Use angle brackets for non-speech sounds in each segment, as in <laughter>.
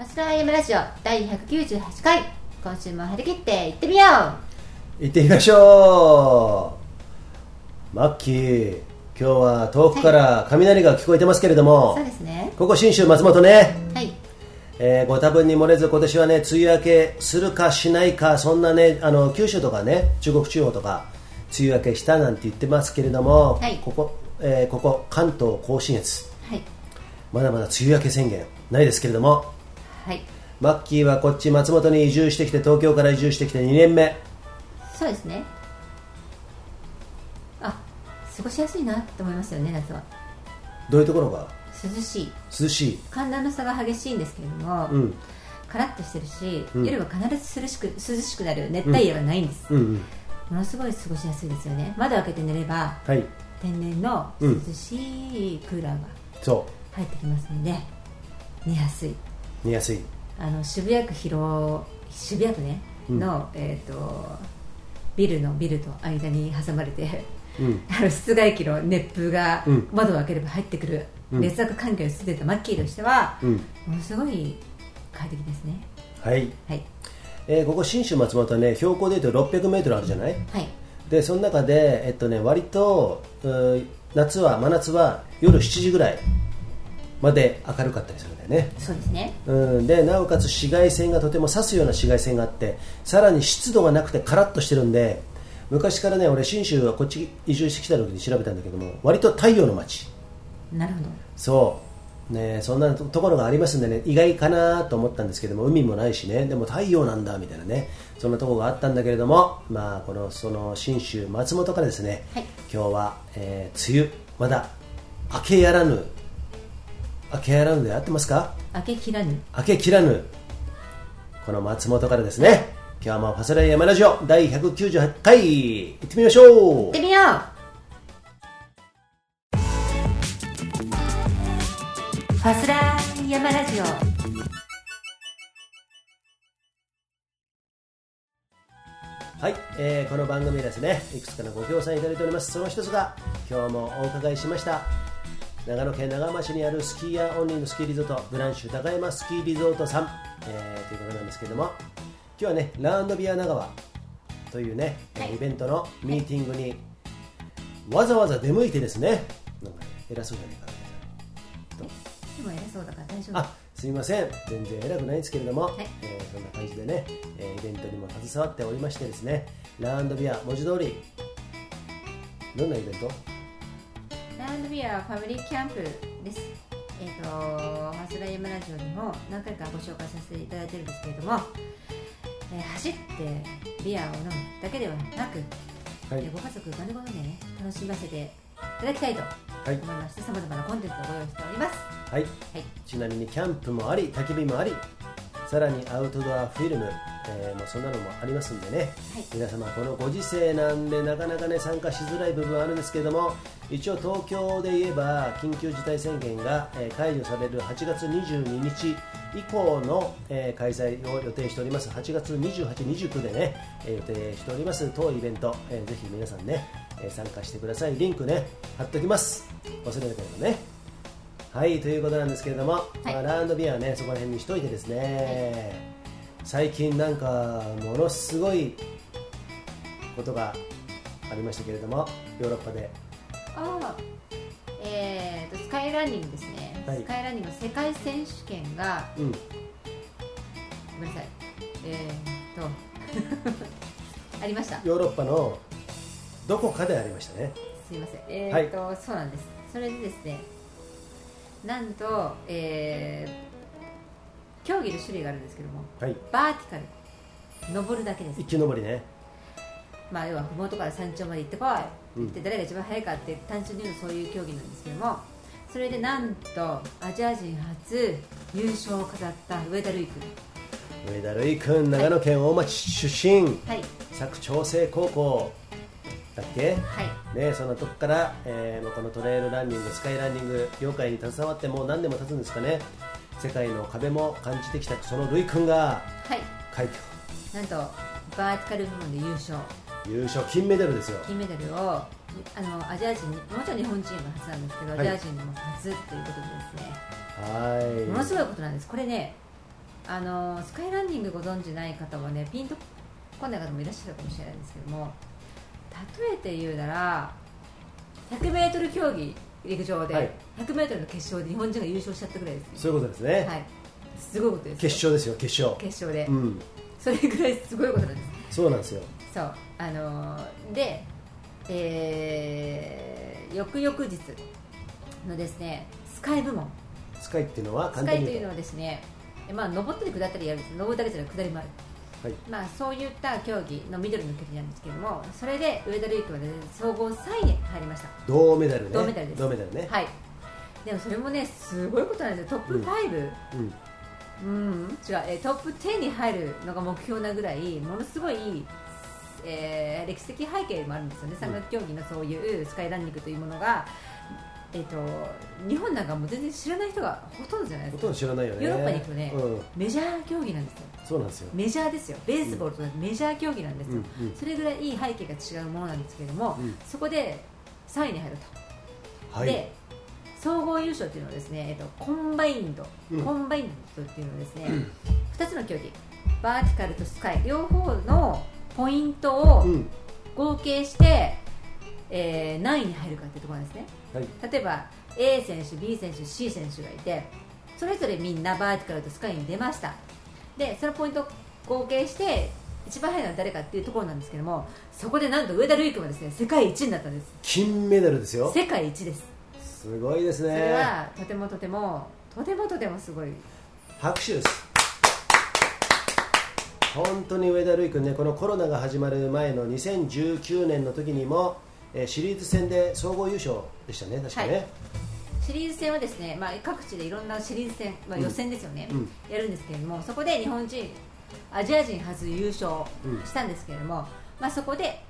マスラーラジオ第198回。今週も張り切っていってみよう。行ってみましょう。マッキー今日は遠くから雷が聞こえてますけれども、そうですね。ここ信州松本ね、はい。えーご多分に漏れず今年はね梅雨明けするかしないかそんなねあの九州とかね中国地方とか梅雨明けしたなんて言ってますけれども、はい。ここ、えーここ関東甲信越。はい。まだまだ梅雨明け宣言ないですけれどもはい。マッキーはこっち松本に移住してきて東京から移住してきて2年目。そうですね。あ過ごしやすいなって思いますよね夏は。どういうところが？涼しい。涼しい、寒暖の差が激しいんですけれども、うん。カラッとしてるし、うん。夜は必ず涼しく涼しくなる熱帯夜がないんです、うん。うん、ものすごい過ごしやすいですよね。窓開けて寝ればはい。天然の涼しいクーラーがそ入ってきますので寝やすいう寝やすい。あの渋谷区広渋谷区ねうん。の、えー、とビルのビルと間に挟まれてうん。<laughs> あの室外機の熱風がうん。窓を開ければ入ってくるうん。劣悪環境に住んでたマッキーとしては、うん。ものすごい快適ですね。はい、はい。えーここ信州松本はね標高でいうと600メートルあるじゃない？はい。でその中でえっとね割とうー夏は真夏は夜7時ぐらいまで明るかったりするんだよね。そうですね。うん、でなおかつ紫外線がとても刺すような紫外線があってさらに湿度がなくてカラッとしてるんで昔からね俺信州はこっち移住してきた時に調べたんだけども割と太陽の街。なるほど。そう。ねそんなところがありますんでね意外かなと思ったんですけども海もないしねでも太陽なんだみたいなねそんなところがあったんだけれどもまあこのその信州松本からですね、はい。今日は、えー梅雨まだ明けやらぬ明けやらぬで合ってますか？明けきらぬ。明けきらぬ。この松本からですね。今日もファスライ山ラジオ第198回。行ってみましょう。行ってみよう。ファスラー山ラジオ。はい、えーこの番組はですね。いくつかのご協賛いただいております。その一つが今日もお伺いしました長野県長浜市にあるスキーヤーオンリーのスキーリゾートブランシュ高山スキーリゾートさん、えーということなんですけども今日はねラウンドビア長川というね、えーはいイベントのミーティングにわざわざ出向いてですね。なんかね偉そうじゃないかなと。でも偉そうだから大丈夫。あすみません。全然偉くないんですけれども、はい。えーそんな感じでね、えーイベントにも携わっておりましてですねラウンドビア文字通りどんなイベント？ビアファミリーキャンプです。えっ、と、ファスライヤマラジオにも何回かご紹介させていただいてるんですけれども、えー走ってビアを飲むだけではなく、はいえーご家族丸ごとでね、楽しませていただきたいとはい思いまして、さまざまなコンテンツをご用意しております。はいはい。ちなみにキャンプもあり焚き火もありさらにアウトドアフィルム、えーもうそんなのもありますんでね、はい。皆様このご時世なんでなかなかね参加しづらい部分はあるんですけれども一応東京で言えば緊急事態宣言が、えー解除される8月22日以降の、えー開催を予定しております。8月28、29でね、えー予定しております。当イベント、えーぜひ皆さんね、えー参加してください。リンクね貼っておきます。忘れなければね。はいということなんですけれども、まあ、ラウンドビアはねそこら辺にしといてですね、最近なんかものすごいことがありましたけれどもヨーロッパでああ、えーと、スカイランニングですね。はいスカイランニングの世界選手権が、うんごめんなさい。えーと、<laughs> ありました？ヨーロッパのどこかでありましたねすいません。えーと、そうなんです。それでですね、なんと、えー競技の種類があるんですけども、はい。バーティカル、登るだけです。一。気登りね。まあ、要は麓から山頂まで行ってこい、うん。行って誰が一番速いかって単純に言うとそういう競技なんですけども、それでなんとアジア人初優勝を飾った上田瑠衣君。上田瑠衣君長野県大町出身。はい、佐久長聖高校。だっけ？はい、ね、そのとこから、えーこのトレイルランニングスカイランニング業界に携わってもう何年も経つんですかね世界の壁も感じてきたそのルイ君がはい、快挙。なんとバーティカル部門で優勝、優勝金メダルですよ。金メダルをあのアジア人に、もちろん日本人が初なんですけど、はい。アジア人でも初ということでですね、はい。ものすごいことなんです、これね、あのスカイランニングご存知ない方はねピンとこない方もいらっしゃるかもしれないんですけども例えて言うなら 100m 競技陸上で、はい。100m の決勝で日本人が優勝しちゃったぐらいですそういうことですね、はい。すごいことですよ。決勝ですよ決勝。決勝で、うん。それぐらいすごいことなんです。そうなんですよ。そう。あのーで、えー、翌々日のですねスカイ部門。スカイっていうのはスカイというのはですねえまあ登ったり下ったりやるんです。登るだけじゃなく下りもある。とはい。まあ、そういった競技のミドルの距離なんですけどもそれで上田瑠衣君は、ね、総合3位に入りました。銅メダルね。銅メダルです。銅メダルね、はい。でもそれもねすごいことなんですよ。トップ5、うん。うん、違う、えートップ10に入るのが目標なぐらいものすごい、えー歴史的背景もあるんですよね、山岳競技のそういうスカイランニングというものが、えー、と日本なんかもう全然知らない人がほとんどじゃないですか。ほとんど知らないよね。ヨーロッパに行くとねうん、メジャー競技なんですよ。そうなんですよ、メジャーですよ。ベースボールとメジャー競技なんですよ、うんうん。それぐらいいい背景が違うものなんですけれども、うん。そこで3位に入ると、はい。で総合優勝っていうのはですね、えっと、コンバインド、うん。コンバインドっていうのはですね、<clears throat> 2つの競技。バーティカルとスカイ。両方のポイントをうん。合計して、えー何位に入るかっていうところなんですねはい。例えば A 選手 B 選手 C 選手がいてそれぞれみんなバーティカルとスカイに出ました。でそのポイントを合計して一番速いのは誰かっていうところなんですけどもそこでなんと上田瑠衣君はですね世界一になったんです。金メダルですよ。世界一です。すごいですそれねはとてもとてもとてもとてもすごい。拍手です。本当に上田瑠衣君ねこのコロナが始まる前の2019年の時にも、えーシリーズ戦で総合優勝でしたね確かね、はい。シリーズ戦はですね、まあ、各地でいろんなシリーズ戦、まあ、うん予選ですよね、うん。やるんですけれどもそこで日本人アジア人初優勝したんですけれども、まあ、そこで、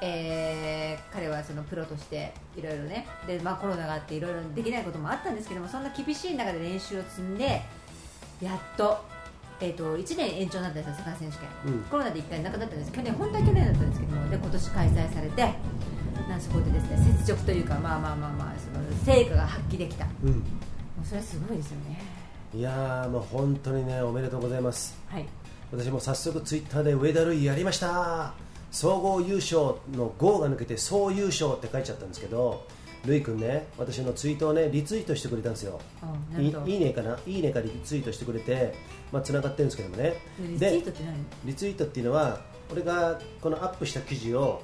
えー彼はそのプロとしていろいろねで、まあ、コロナがあっていろいろできないこともあったんですけどもそんな厳しい中で練習を積んでやっと,、えー、と1年延長になったんですよ世界選手権、うん。コロナで1回なくなったんです去年本当は去年だったんですけどもで今年開催されてなんそこでですね雪辱というかまあまあまあまあその成果が発揮できた。もうん。うそれはすごいですよね。いやーもう本当にねおめでとうございます。はい。私も早速ツイッターで上田瑠衣やりました。総合優勝の5が抜けて総優勝って書いちゃったんですけど瑠衣君ね私のツイートをねリツイートしてくれたんですよ。いいいいねかな？いいねかリツイートしてくれてまあ繋がってるんですけどもね。リツイでートって何？リツイートっていうのは俺がこのアップした記事を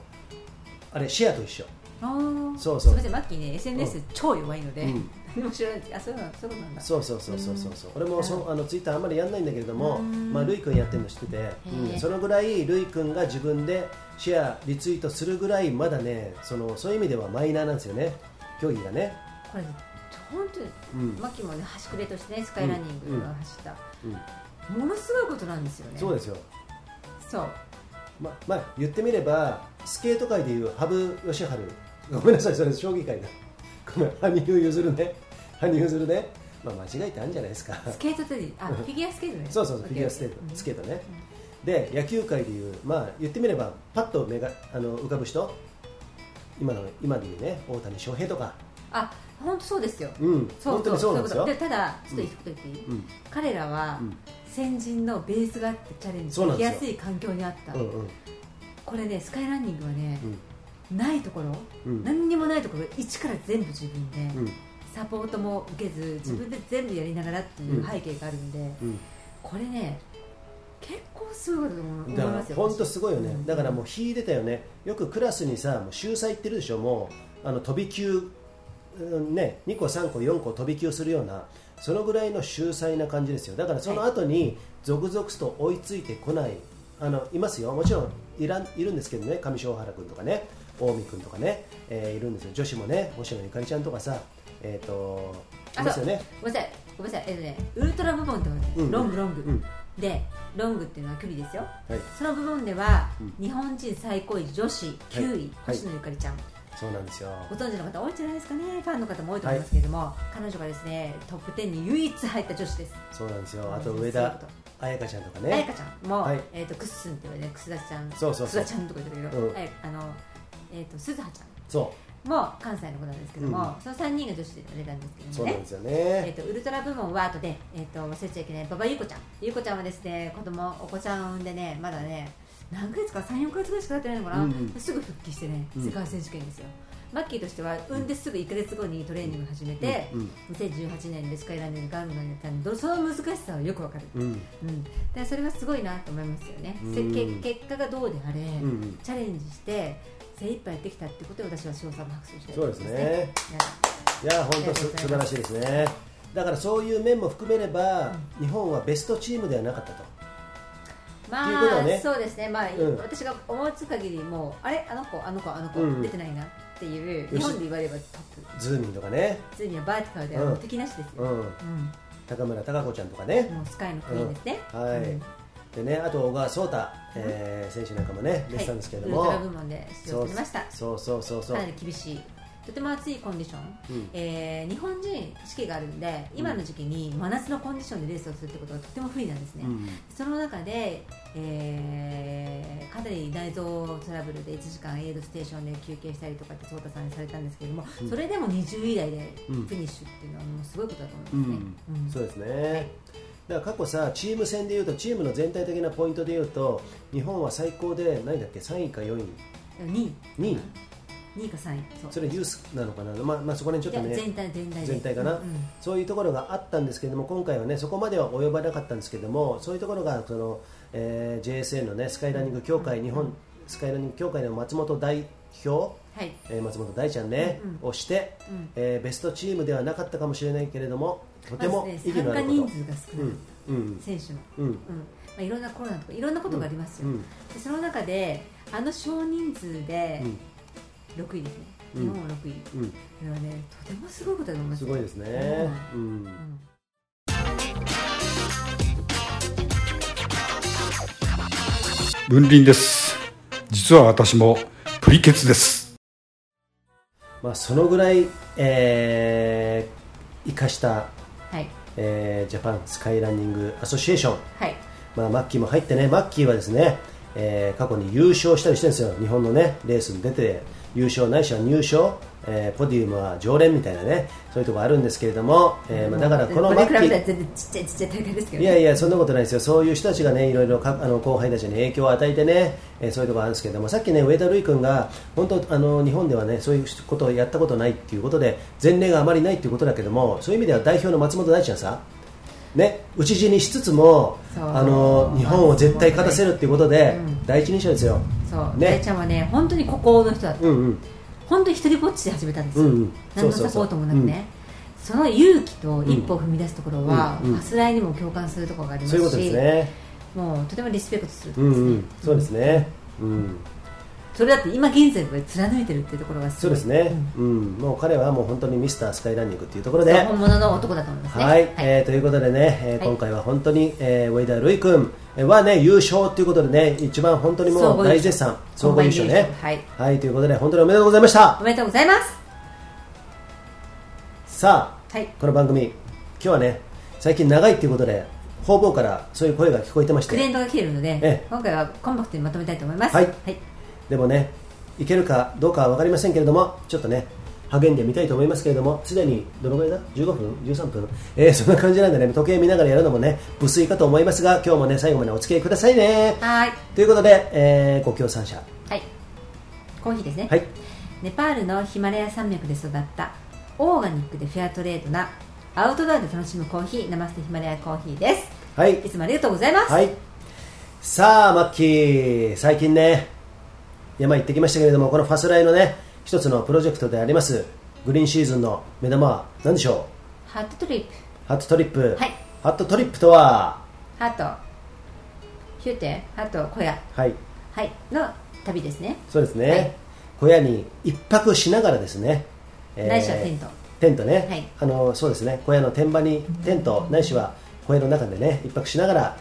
あれシェアと一緒。ああそうそう。すみませんマッキーね SNS 超弱いので、うん。何も知らない。あそうなんそうなんだ。そうそうそうそう。そうそう俺もそうん。あのツイッターあんまりやんないんだけれどもうん。まあルイ君やってるの知ってて、ー。うん。そのぐらいルイ君が自分でシェアリツイートするぐらいまだねそのそういう意味ではマイナーなんですよね。競技がね、これ本当にうん。マッキーもね端くれとしてねスカイランニングが走った、うん、ものすごいことなんですよね。そうですよ。そう。ままあ言ってみればスケート界でいう羽生善治ごめんなさいそれ将棋界だ。ごめん羽生結弦ね。羽生結弦ね。まあ間違いってあるんじゃないですか。スケートってあフィギュアスケートね。そうそうそうフィギュアスケート。スケートね、で野球界でいう、まあ、言ってみればパッと目があの浮かぶ人。今の今でいうね大谷翔平とか、あ本当そうですよ。うん、そうでただちょっと一言言っていい、うん。彼らはうん。先人のベースがあってチャレンジそうなんですよできやすい環境にあった、うんうんこれねスカイランニングはね、うん。ないところ、うん。何にもないところ一から全部自分で、うん。サポートも受けず自分で全部やりながらっていう背景があるんで、うん。これね結構すごいこと思いますよ。本当すごいよね、うん。だからもう秀でたよね。よくクラスにさもう秀才行ってるでしょ。もうあの飛び級、うんね、2個3個4個飛び級するようなそのぐらいの秀才な感じですよ。だからその後に続々と追いついてこないあのいますよ。もちろんいらんいるんですけどね。上庄原君とかね。近江君とかね、えーいるんですよ。女子もね星野ゆかりちゃんとかさえっ、といあますよね。ごめんなさいごめんなさい。えっとねウルトラ部門ってロングロング、うん。でロングっていうのは距離ですよ。はい。その部門では、うん。日本人最高位女子9位、はい。星野ゆかりちゃんそうなんですよ。ご存知の方多いんじゃないですかね。ファンの方も多いと思いますけれども、彼女がですねトップ10に唯一入った女子です。そうなんですよ。あと上田彩香ちゃんとか彩ね香ちゃんも、はい。えー、とクッスンって言われて、ね、楠田ちゃん。そうそうそう。楠田ちゃんとか言ってるけど、うん。はい。あのえー、と鈴葉ちゃん。そも関西の子なんですけども、うその3人が女子で出たんですけどもね。そうなんですよね。えー、とウルトラ部門は後で、えー、と忘れちゃいけない馬場優子ちゃん。優子ちゃんはですね子供お子ちゃんを産んでねまだね何ヶ月か34ヶ月ぐらいしか経ってないのかな、うんうん。すぐ復帰してねうん。世界選手権ですよ、マッキーとしては産んですぐ1ヶ月後にトレーニング始めて、うん2018年でスカイランニングガンガンやったんでその難しさはよくわかる、うん。うん、でそれはすごいなと思いますよね、結果がどうであれ、うんうん。チャレンジして精一杯やってきたってことを私は賞賛拍手してそうですね。い。や本当素晴らしいですね。だからそういう面も含めれば、日本はベストチームではなかったとまっていうことあ、はね。そうですね、まあうん。私が思いつく限りもうあれ？あの子あの子あの子、うん。うん出てないなっていう日本で言われればトッズーミンとかね、プついにはバーティカルではもう敵なしですよ、うん、うん。高村貴子ちゃんとかね、もうスカイのクイーンですね、はい、うん。でねあと小川颯太、えー選手なんかもね出てたんですけれども、はい、ウルトラ部門で出場してきました。そうそうそうそう。かなり厳しいとても暑いコンディション、うん。えー日本人四季があるんで今の時期に真夏のコンディションでレースをするってことがとても不利なんですね、うん。その中で、えーかなり内臓トラブルで1時間エイドステーションで休憩したりとかって颯太さんにされたんですけれども、うん。それでも20位台でうん。フィニッシュっていうのはもうすごいことだとう思いますね。ん。うん。そうですね、だから過去さチーム戦でいうとチームの全体的なポイントでいうと日本は最高で何だっけ？3位か4位。2位。2位2位か3位そう。それユースなのかな、まあまあ、そこら辺ちょっとね全体全体で。全体かな、うん。うんそういうところがあったんですけれども今回はねそこまでは及ばなかったんですけれどもそういうところがその、えー JSN のねスカイランニング協会、日本スカイランニング協会の松本代表、はい。えー松本大ちゃんね、うんうん。をして、うん。えーベストチームではなかったかもしれないけれどもとても意義のあること、参加人数が少ない、うんうん。選手の、うん。うん。まあ、いろんなコロナとかいろんなことがありますよ、うん。でその中であの少人数でうん6位ですね、うん。日本は6位、うん。これはねとてもすごいことだと思います。すごいですね、うん。うん。文林です。実は私もプリケツです。まあ、そのぐらい、えー生かした、はい。えージャパンスカイランニングアソシエーション。はい。まあ、マッキーも入ってね、マッキーはですね、えー過去に優勝したりしてるんですよ、日本のねレースに出て優勝ないしは入賞、えーポディウムは常連みたいなね、そういうところあるんですけれども、えーまあ、だからこのマッキー、いやいや、そんなことないですよ、そういう人たちがね、いろいろかあの後輩たちに影響を与えてね、えーそういうところあるんですけれども、さっきね、上田瑠衣君が、本当あの、日本ではね、そういうことをやったことないっていうことで、前例があまりないっていうことだけども、そういう意味では代表の松本大ちゃんさ、ね、討ち死にしつつもあの日本を絶対勝たせるっていうことで、うん。第一人者ですよ、そう、ね。大ちゃんはね本当に孤高の人だった、うんうん。本当に一人ぼっちで始めたんですよ、うんうん。何のサポートもなくね。その勇気と一歩を踏み出すところは、うん。うんファスライにも共感するところがありますしね、もうとてもリスペクトするとうんころですね、うん、そうですね、うん、それだって今現在まで貫いてるっていうところがそうですね、うん。うん。もう彼はもう本当にミスタースカイランニングっていうところで、本物の男だと思いますね。はい、えーということでね、えーはい。今回は本当に、えー、上田瑠衣君はね優勝ということでね一番本当にもう大絶賛総合優勝ね。はい。はいということで本当におめでとうございました。おめでとうございます。さあはい。この番組今日はね最近長いっていうことで方々からそういう声が聞こえてまして。クレーンドが来ているので、ええ。今回はコンパクトにまとめたいと思います。はい。はい、でもねいけるかどうかは分かりませんけれどもちょっとね励んでみたいと思いますけれどもすでにどのぐらいだ？15分？13分？えー、そんな感じなんでね時計見ながらやるのもね無粋かと思いますが今日もね最後までお付き合いくださいね。はい。ということで、えー、ご協賛者はい。コーヒーですね、はい。ネパールのヒマラヤ山脈で育ったオーガニックでフェアトレードなアウトドアで楽しむコーヒーナマステヒマラヤコーヒーです。はい。いつもありがとうございます、はい。さあマッキー。最近ね山行ってきましたけれどもこのファスライのね一つのプロジェクトでありますグリーンシーズンの目玉は何でしょハートトリップ。うハットトリップ、はい。ハットトリップとは？ハート。ヒューテハート小屋。はい。はい。の旅ですね。そうですね、はい。小屋に一泊しながらですね、えないしはテント。テントね、はい。あのそうですね。小屋の天場にテントないしは小屋の中でね一泊しながら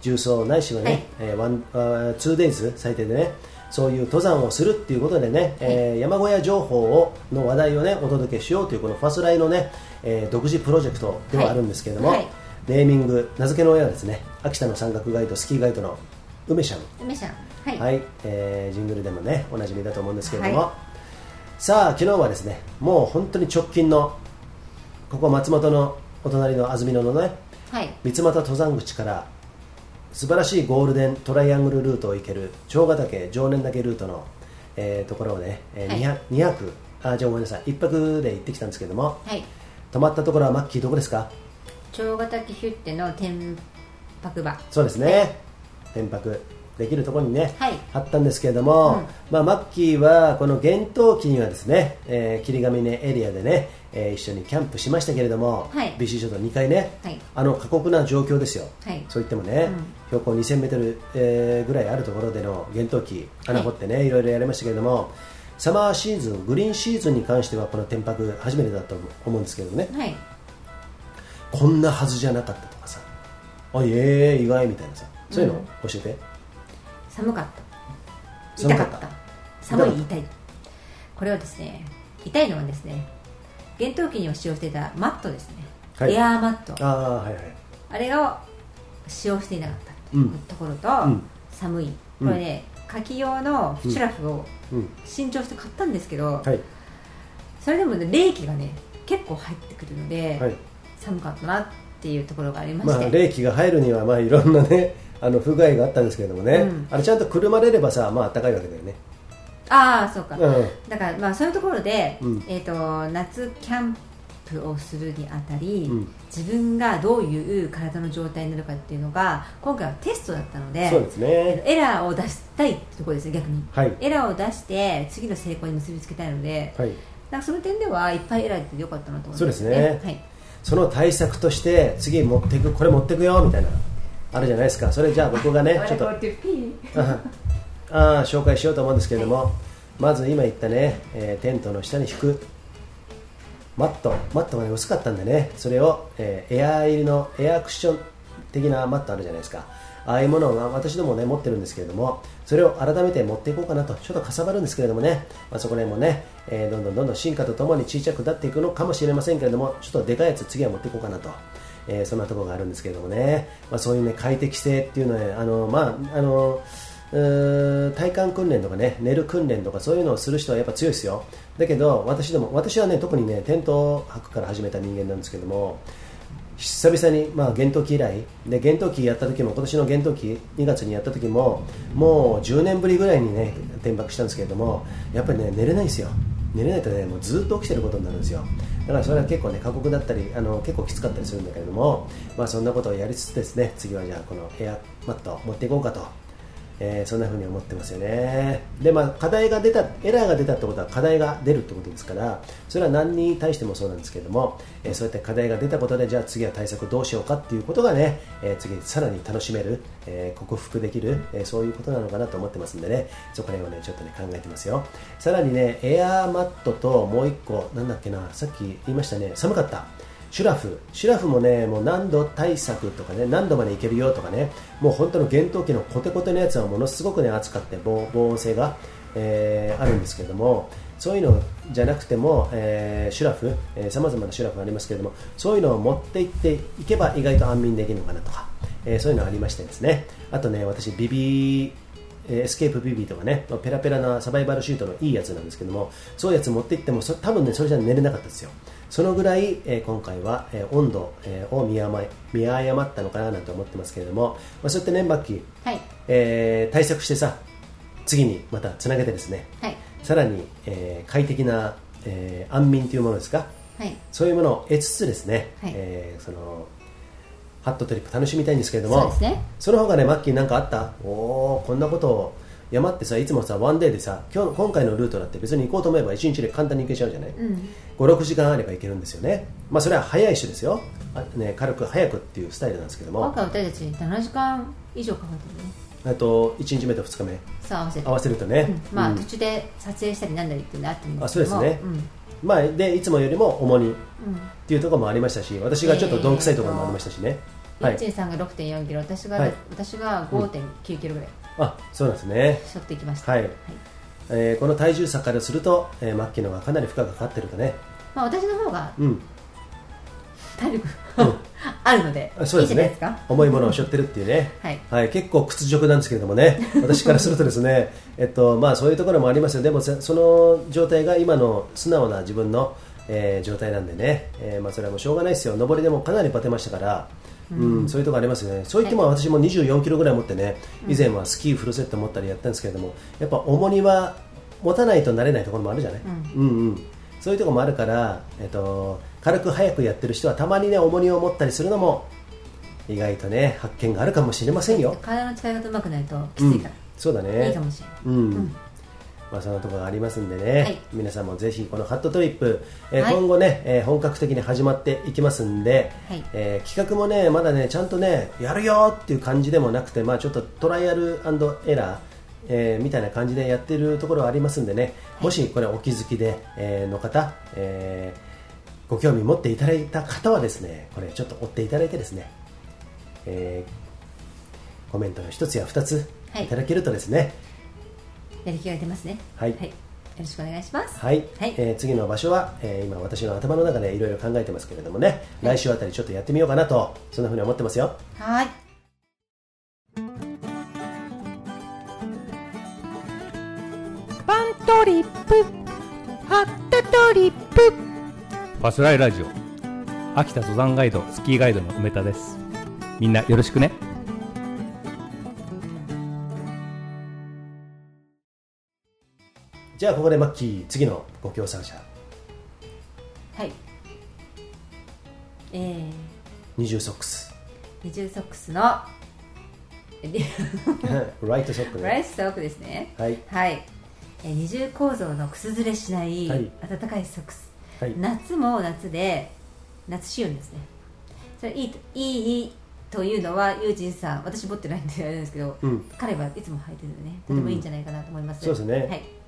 重曹ないしはね、はい。えーワンあー 2days 最低でねそういう登山をするっていうことでね、えー山小屋情報をの話題をねお届けしようというこのファスライのね、えー独自プロジェクトではあるんですけれども、はい。はいネーミング名付けの親はですね秋田の山岳ガイドスキーガイドの梅ちゃん。梅ちゃん。はい、はい、えージングルでもねおなじみだと思うんですけれども、はさあ昨日はですねもう本当に直近のここ松本のお隣の安曇野のねはい。三俣登山口から素晴らしいゴールデントライアングルルートを行ける長ヶ岳常年岳ルートの、えーところをね、えーはい。200, 2泊あじゃあごめんなさい。1泊で行ってきたんですけども。はい。泊まったところはマッキーどこですか？長ヶ岳ヒュッテの天白馬そうですね。天泊できるところにね、はい。あったんですけれども、うん。まあ、マッキーはこの厳冬期にはですね、えー霧ヶ峰エリアでね、えー一緒にキャンプしましたけれども、はい。BC 諸島2回ね、はい。あの過酷な状況ですよ、はい。そう言ってもね、標高2000メートル、えーぐらいあるところでの厳冬期穴掘ってね、い、ろいろやりましたけれどもサマーシーズングリーンシーズンに関してはこの天泊初めてだと思うんですけどね。はい。こんなはずじゃなかったとかさあええ意外みたいなさそういうのうん。教えて、寒かった寒かった。痛かった。寒い痛い。これはですね痛いのはですね厳冬期には使用していたマットですね、はい。エアーマット。ああはいはい。あれを使用していなかった。とうん。いうところと、うん。寒い。うん。これね夏季用のシュラフをうん。新調して買ったんですけど、はい。それでもね冷気がね結構入ってくるので、はい。寒かったなっていうところがありままあして、冷気が入るにはまあいろんなねあの不具合があったんですけれどもね、うん。あれちゃんとくるまれればさまあ暖かいわけだよね。ああそうか、うん。だからまあそういうところで、うん。えー、と夏キャンプをするにあたり、うん。自分がどういう体の状態になるかっていうのが今回はテストだったのでそうですね。エラーを出したいってところですね逆に。はい。エラーを出して次の成功に結びつけたいのではい。なんかその点ではいっぱいエラーってよかったなと思いますそうですねはい、その対策として次持ってくこれ持ってくよみたいなあるじゃないですか。それじゃあ僕がねちょっと。<laughs> あああ紹介しようと思うんですけれども、まず今言ったね、えーテントの下に敷く。マット。マットが、ね、薄かったんでねそれを、えーエアー入りのエアークッション的なマットあるじゃないですか。ああいうものが私どもね持ってるんですけれどもそれを改めて持っていこうかなと。ちょっとかさばるんですけれどもね、まあ、そこら辺もね、えーどんどんどんどん進化とともに小さくなっていくのかもしれませんけれどもちょっとでかいやつ次は持っていこうかなとえーそんなところがあるんですけれどもね、まあ、そういう、ね、快適性っていうのは、ね、あの、まああのう体幹訓練とかね寝る訓練とかそういうのをする人はやっぱ強いですよ。だけど私でも私はね特にねテント泊から始めた人間なんですけども久々に、まあ、厳冬期以来で厳冬期やった時も今年の厳冬期2月にやった時ももう10年ぶりぐらいにね転泊したんですけれどもやっぱりね寝れないんですよ。寝れないとねもうずっと起きてることになるんですよ。だからそれは結構ね過酷だったりあの結構きつかったりするんだけれどもまあそんなことをやりつつですね次はじゃあこのヘアマットを持っていこうかとえーそんな風に思ってますよね。でまあ課題が出たエラーが出たってことは課題が出るってことですからそれは何に対してもそうなんですけれども、えーそういった課題が出たことでじゃあ次は対策どうしようかっていうことがね、えー次さらに楽しめる、え克服できる、えそういうことなのかなと思ってますんでね。そこら辺をねちょっとね考えてますよ。さらにねエアーマットともう一個なんだっけなさっき言いましたね寒かった。シュラフ、シュラフもね、もう何度対策とかね、何度までいけるよとかね、もう本当の厳冬期のコテコテのやつはものすごくね、熱かって防防音性が、えーあるんですけれども、そういうのじゃなくても、えーシュラフ、さまざまなシュラフがありますけれども、そういうのを持っていっていけば意外と安眠できるのかなとか、えーそういうのがありましてですね、あとね、私、ビビエスケープビビとかね、ペラペラなサバイバルシュートのいいやつなんですけども、そういうやつ持っていっても、多分ね、それじゃ寝れなかったですよ。そのぐらい、えー今回は、えー温度、えーを見誤い見誤ったのかななんて思ってますけれども、まあ、そうやってね、バッキー、はい。えー対策してさ、次にまたつなげてですね、はい。さらに、えー快適な、えー安眠というものですか、はい。そういうものを得つつですね、はい。えーそのハットトリップ楽しみたいんですけれども、そうですね。その他ね、マッキーなんかあった？おおこんなことを山ってさいつもさワンデーでさ今日今回のルートだって別に行こうと思えば1日で簡単に行けちゃうじゃない、うん。56時間あれば行けるんですよね。まあそれは早い種ですよ。あ、ね、軽く早くっていうスタイルなんですけども。今回私たち7時間以上かかってるねあと1日目と2日目。さあ合わせて合わせるとね、うん。まあ、うん。途中で撮影したりなんだりっていうのあったんであすけども。そうですね。うん。まあ、でいつもよりも重にっうん。ていうところもありましたし私がちょっとどんくさいところもありましたしね、はい。ヨッチンさんが6 4キロ私が、はい。私が5 9キロぐらいあそうなんですね。背負っていきました、はい。えーこの体重差からすると、えー、マッキーの方がかなり負荷がかかってるとね、まあ、私の方がうん、体力、うん。<laughs> あるのであそうですね。重いものを背負ってるっていうね、はい。結構屈辱なんですけれどもね。私からするとですね、<laughs> えっとまあ、そういうところもありますよ。でもせその状態が今の素直な自分の、えー状態なんでね、えーまあ、それはもうしょうがないですよ。上りでもかなりバテましたから、うん。そういうところありますよねそう言っても私も24キロぐらい持ってね以前はスキーフルセット持ったりやったんですけれどもやっぱ重荷は持たないとなれないところもあるじゃない、うん。うんそういうところもあるから、えっと、軽く早くやってる人はたまにね重荷を持ったりするのも意外とね発見があるかもしれませんよ、体の使い方うまくないときつうんいから、そうだね。いいかもしれない。うん、まあ、そんなところがありますんでね、はい。皆さんもぜひこのハットトリップ、えーはい。今後ね、えー本格的に始まっていきますんで、はい。えー企画もねまだねちゃんとねやるよっていう感じでもなくて、まあ、ちょっとトライアルエラーえーみたいな感じでやってるところはありますんでね、もしこれお気づきで、えーの方、えーご興味持っていただいた方はですねこれちょっと追っていただいてですね、えーコメントの一つや二つはい。いただけるとですね、やる気が出ますね。はい。よろしくお願いします。はい、はい。えー次の場所は、えー今私の頭の中でいろいろ考えてますけれどもね、来週あたりちょっとやってみようかなとそんなふうに思ってますよ。はい。バントリップ。ハットトリップ。ファスライラジオ。秋田登山ガイドスキーガイドの梅田です。みんなよろしくねじゃあここでマッキー次のご協賛者。はい。え二重ソックス。ー、二重ソックスのリ <laughs> ライトソックね。ライスソックですね。はい。はい、えー二重構造のくすずれしないはい。暖かいソックス、はい。夏も夏で夏仕様ですね。それいいといいというのはユージンさん私持ってないんであれですけど、うん。彼はいつも履いてるのでねとてもいいんじゃないかなと思います、そうですね。はい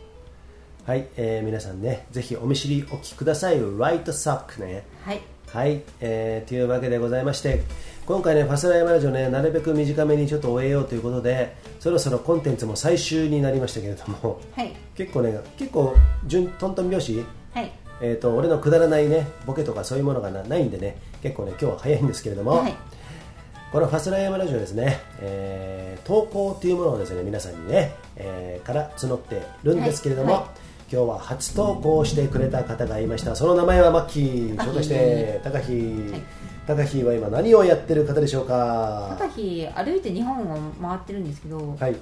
はい、えー皆さんねぜひお見知りおきください。ライトソックね。はい。はい、えーというわけでございまして今回ねファスライヤマラジオねなるべく短めにちょっと終えようということでそろそろコンテンツも最終になりましたけれどもはい。結構ね結構順トントン拍子はい。えー、と俺のくだらないねボケとかそういうものがなないんでね結構ね今日は早いんですけれども、はい。このファスライヤマラジオですね、えー投稿というものをですね皆さんにね、えーから募ってるんですけれども、はい。は今日は初投稿してくれた方がいました。その名前はマッキー。紹介して高飛、はい。高飛は今何をやってる方でしょうか？高日歩いて日本を回ってるんですけど、はい。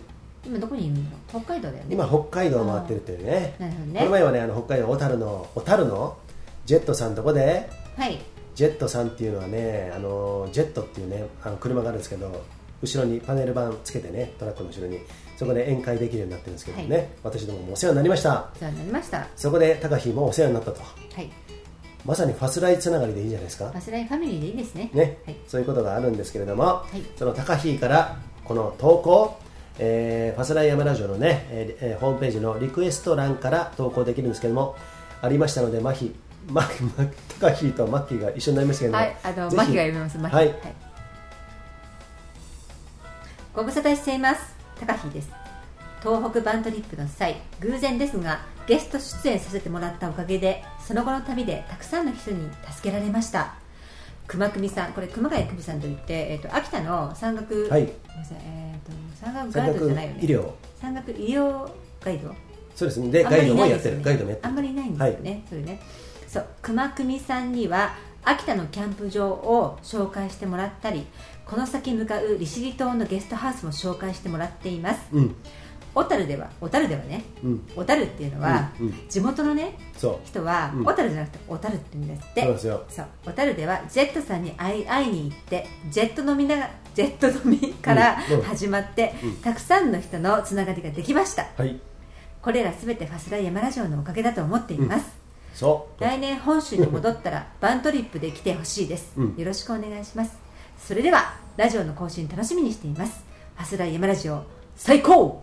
今どこにいるの？北海道だよね。今北海道を回ってるっていうね。なるほどね。この前はねあの北海道小樽の小樽のジェットさんのとこではい。ジェットさんっていうのはねあのジェットっていうねあの車があるんですけど後ろにパネル板つけてねトラックの後ろにそこで宴会できるようになってるんですけどね、はい。私どももお世話になりました。お世話になりました。そこで高飛もお世話になったと。はい。まさにファスライつながりでいいんじゃないですか。バスライファミリーでいいですね。ね、はい。そういうことがあるんですけれども、い。その高飛からこの投稿、えーファスライヤマラジオのね、えーえーホームページのリクエスト欄から投稿できるんですけどもありましたのでマヒママ高飛とマッキーが一緒になりましたけども、はい、あの、マヒが読みます。マヒ。はい。ご無沙汰しています。高飛です。東北バントリップの際、偶然ですが、ゲスト出演させてもらったおかげで、その後の旅でたくさんの人に助けられました。熊組さん、これ熊谷久美さんといって、えっ、と、秋田の山岳、はい。えっ、と、山岳ガイドじゃないよね。医療。山岳医療ガイド。そうですね。でガイドもやってる。ガイドもやってあんまるりいないんですよね、それね。そう。熊組さんには秋田のキャンプ場を紹介してもらったりこの先向かう利尻島のゲストハウスも紹介してもらっています。うん。小樽では小樽ではねうん。小樽っていうのは、うんうん。地元のねそう。人は、うん。小樽じゃなくて小樽って言うんですって。そうですよ。そう。小樽ではジェットさんに会い会いに行ってジェット飲みながジェット飲みからうん。うん。始まって、うん。たくさんの人のつながりができました。はい。これらすべてファスライヤマラジオのおかげだと思っています、そう。来年本州に戻ったらバントリップで来てほしいです、うん。よろしくお願いしますそれではラジオの更新楽しみにしています。ファスライヤマラジオ最高!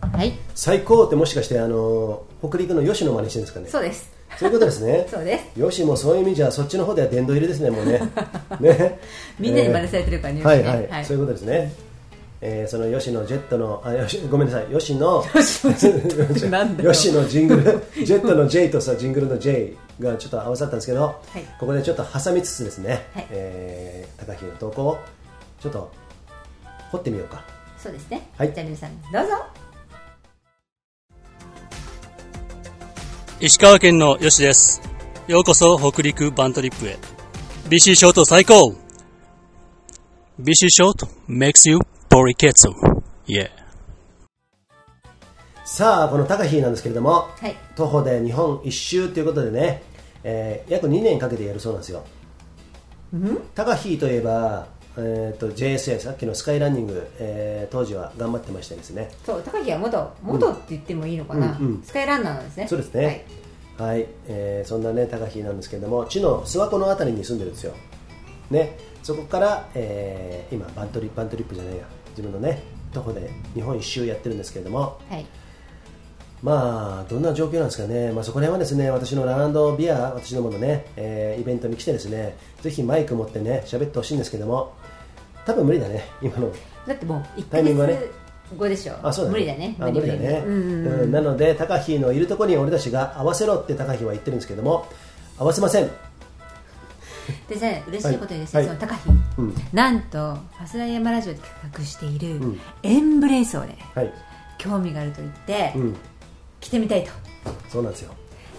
はい。最高ってもしかしてあの北陸の吉野真似してるんですかね?そうです。そういうことですね。<laughs> そうです。よしもそういう意味じゃそっちの方では殿堂入りですねもうね。<laughs> ね。みんなに真似されてるからね、えー。はいねはい、そういうことですね、えーその吉野ジェットのあよしごめんなさい。吉野。<laughs> 吉野ジェット。ってなんだよ。吉野ジングル。ジェットの J とさジングルの J がちょっと合わさったんですけど、はいここでちょっと挟みつつですね、はいえー高木の投稿をちょっと掘ってみようかそうですね、はいじゃあ皆さんどうぞ石川県のよしです。ようこそ北陸バントリップへ。BC ショート最高 !BC ショート makes you ポリケツ Yeah. さあこの高飛なんですけれども、はい。徒歩で日本一周ということでね、えー約2年かけてやるそうなんですよ、高飛といえば、えー、と JSA さっきのスカイランニング、えー当時は頑張ってましてですね。そう高木は元元って言ってもいいのかな、うんうんスカイランナーなんですね。そうですね。はい、えーそんなね高飛なんですけれども地の諏訪湖の辺りに住んでるんですよ。ね。そこから、えー今バントリバントリップじゃないや。自分のね徒歩で日本一周やってるんですけれどもはい、はいまあどんな状況なんですかね、まあ、そこら辺はですね私のラランドビア、私どものね、えーイベントに来てですねぜひマイク持ってね喋ってほしいんですけども多分無理だね、今の。だってもう1ヶタイミングはね。月後でしょ。あそうだね。無理だねあ無理だね、うんうんなので高飛のいるところに俺たちが合わせろって高飛は言ってるんですけども合わせません、でね嬉しいことにですね、はい。その高飛、うん。なんとファスライヤマラジオで企画しているん。エンブレイスをねはい。興味があると言って、うん、来てみたいと。そうなんですよ。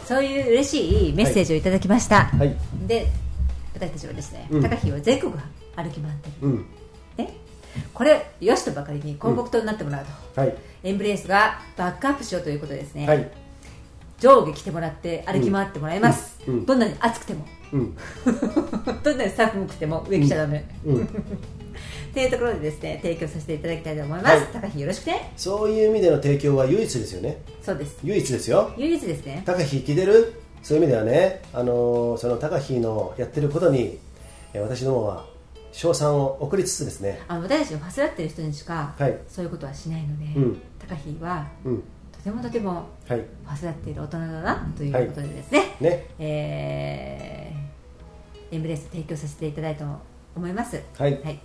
そういう嬉しいメッセージをいただきました、はい、で私たちはですね、うん。高飛を全国歩き回ってる、うん。ね、これよしとばかりに広告塔になってもらうと、はい。エンブレイスがバックアップしようということですね、はい。上下来てもらって歩き回ってもらいます、うん。うん。どんなに暑くても。うん。<laughs> どんなに寒くても上着ちゃダメ、うんっていうところでですね提供させていただきたいと思います、はい。高飛よろしくね。そういう意味での提供は唯一ですよね。そうです。唯一ですよ。唯一ですね。高飛聞いてる。そういう意味ではね、あのーその高飛のやってることに、えー私どもは賞賛を送りつつですね。あの私たちのファスラってる人にしか、はい。そういうことはしないので、うん。高飛はうん。とてもとてもはい。ファスラっている大人だなということでですね、ね。えーエンブレイス提供させていただいたと思います。はい。はい、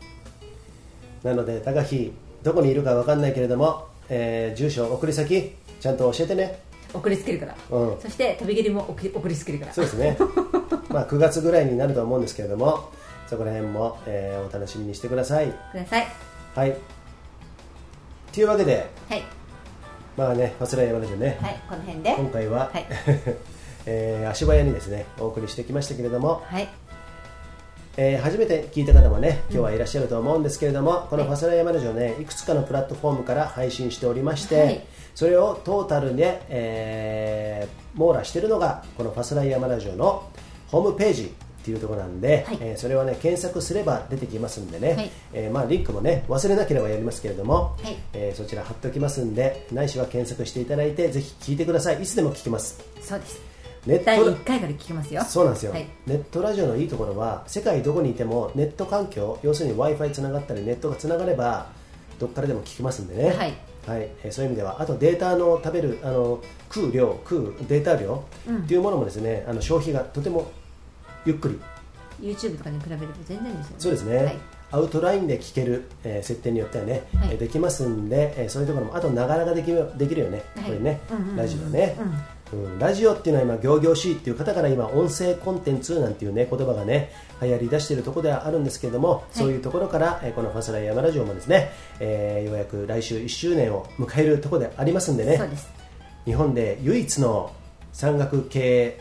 なので高飛どこにいるかわかんないけれども、えー住所送り先ちゃんと教えてね。送りつけるから、うん。そして飛び切りも送り送りつけるから。そうですね。まあ9月ぐらいになると思うんですけれどもそこら辺も、えーお楽しみにしてください。ください。はい。というわけではい。まあねファスライヤマラジオね、はいこの辺で。今回は、はい。<laughs> えー足早にですねお送りしてきましたけれども、はいえー初めて聞いた方もね今日はいらっしゃると思うんですけれども、このファスライヤマラジオねいくつかのプラットフォームから配信しておりまして、はい。それをトータルで、えー網羅しているのがこのファスライヤマラジオのホームページっていうところなんで、はい。えーそれはね検索すれば出てきますんでね、はい。えーまあ、リンクもね忘れなければやりますけれども、はい。えーそちら貼っておきますんでないしは検索していただいてぜひ聞いてください。いつでも聞けます。そうですネッ第ト1回から聞きますよ。そうなんですよ、はい。ネットラジオのいいところは世界どこにいてもネット環境要するに w i f i つながったりネットがつながればどっからでも聞けますんでね、はい。はい。えーそういう意味では。あとデータの食べるあの食う量食うデータ量っていうものもですね、あの消費がとてもゆっくり。YouTube とかに比べると全然ですよね。そうですね、はい。アウトラインで聞ける、えー設定によってはね、はい。えーできますんで、えーそういうところもあとながらができるできるよね、はい。これね、うんうんうんラジオね、うんラジオっていうのは今、仰々しいっていう方から今、音声コンテンツなんていうね言葉がね流行り出しているところではあるんですけれども、そういうところから、えーこのファスライヤマラジオもですね、えーようやく来週1周年を迎えるところでありますんでねです。日本で唯一の山岳系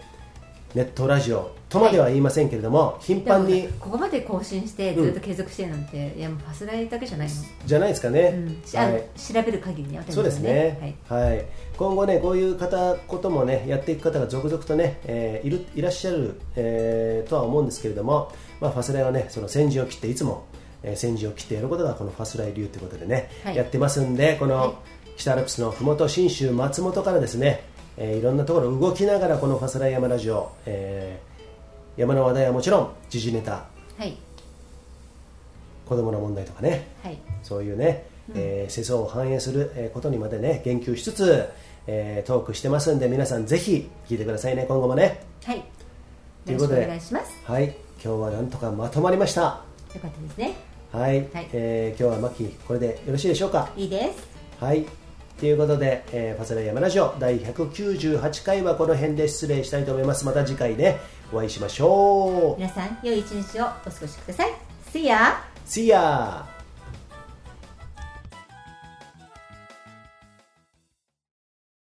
ネットラジオとまでは言いませんけれども、頻繁にここまで更新してずっと継続してるなんて、いやもうファスライだけじゃないの、じゃないですかね。はい。調べる限りにはそうですね、はい。今後ねこういう方こともねやっていく方が続々とね、えーいるいらっしゃる、えーとは思うんですけれども、まあ、ファスライはねその先陣を切っていつも、えー先陣を切ってやることがこのファスライ流ということでね、はい。やってますんでこの、はい。北アルプスのふもと信州松本からですね、えーいろんなところ動きながらこのファスライ山ラジオ、えー山の話題はもちろん時事ネタ。はい。子供の問題とかね。はい。そういうね、えー世相を反映するえーことにまでね言及しつつ、えートークしてますんで皆さんぜひ聞いてくださいね今後もね。はい。ということでよろしくお願いします。はい。今日はなんとかまとまりました。よかったですね。はい、はい。えー今日はマッキーこれでよろしいでしょうか？いいです。はい。ということで、えー、ファスライヤマラジオ第198回はこの辺で失礼したいと思います。また次回でお会いしましょう皆さん良い一日をお過ごしください See ya! See ya!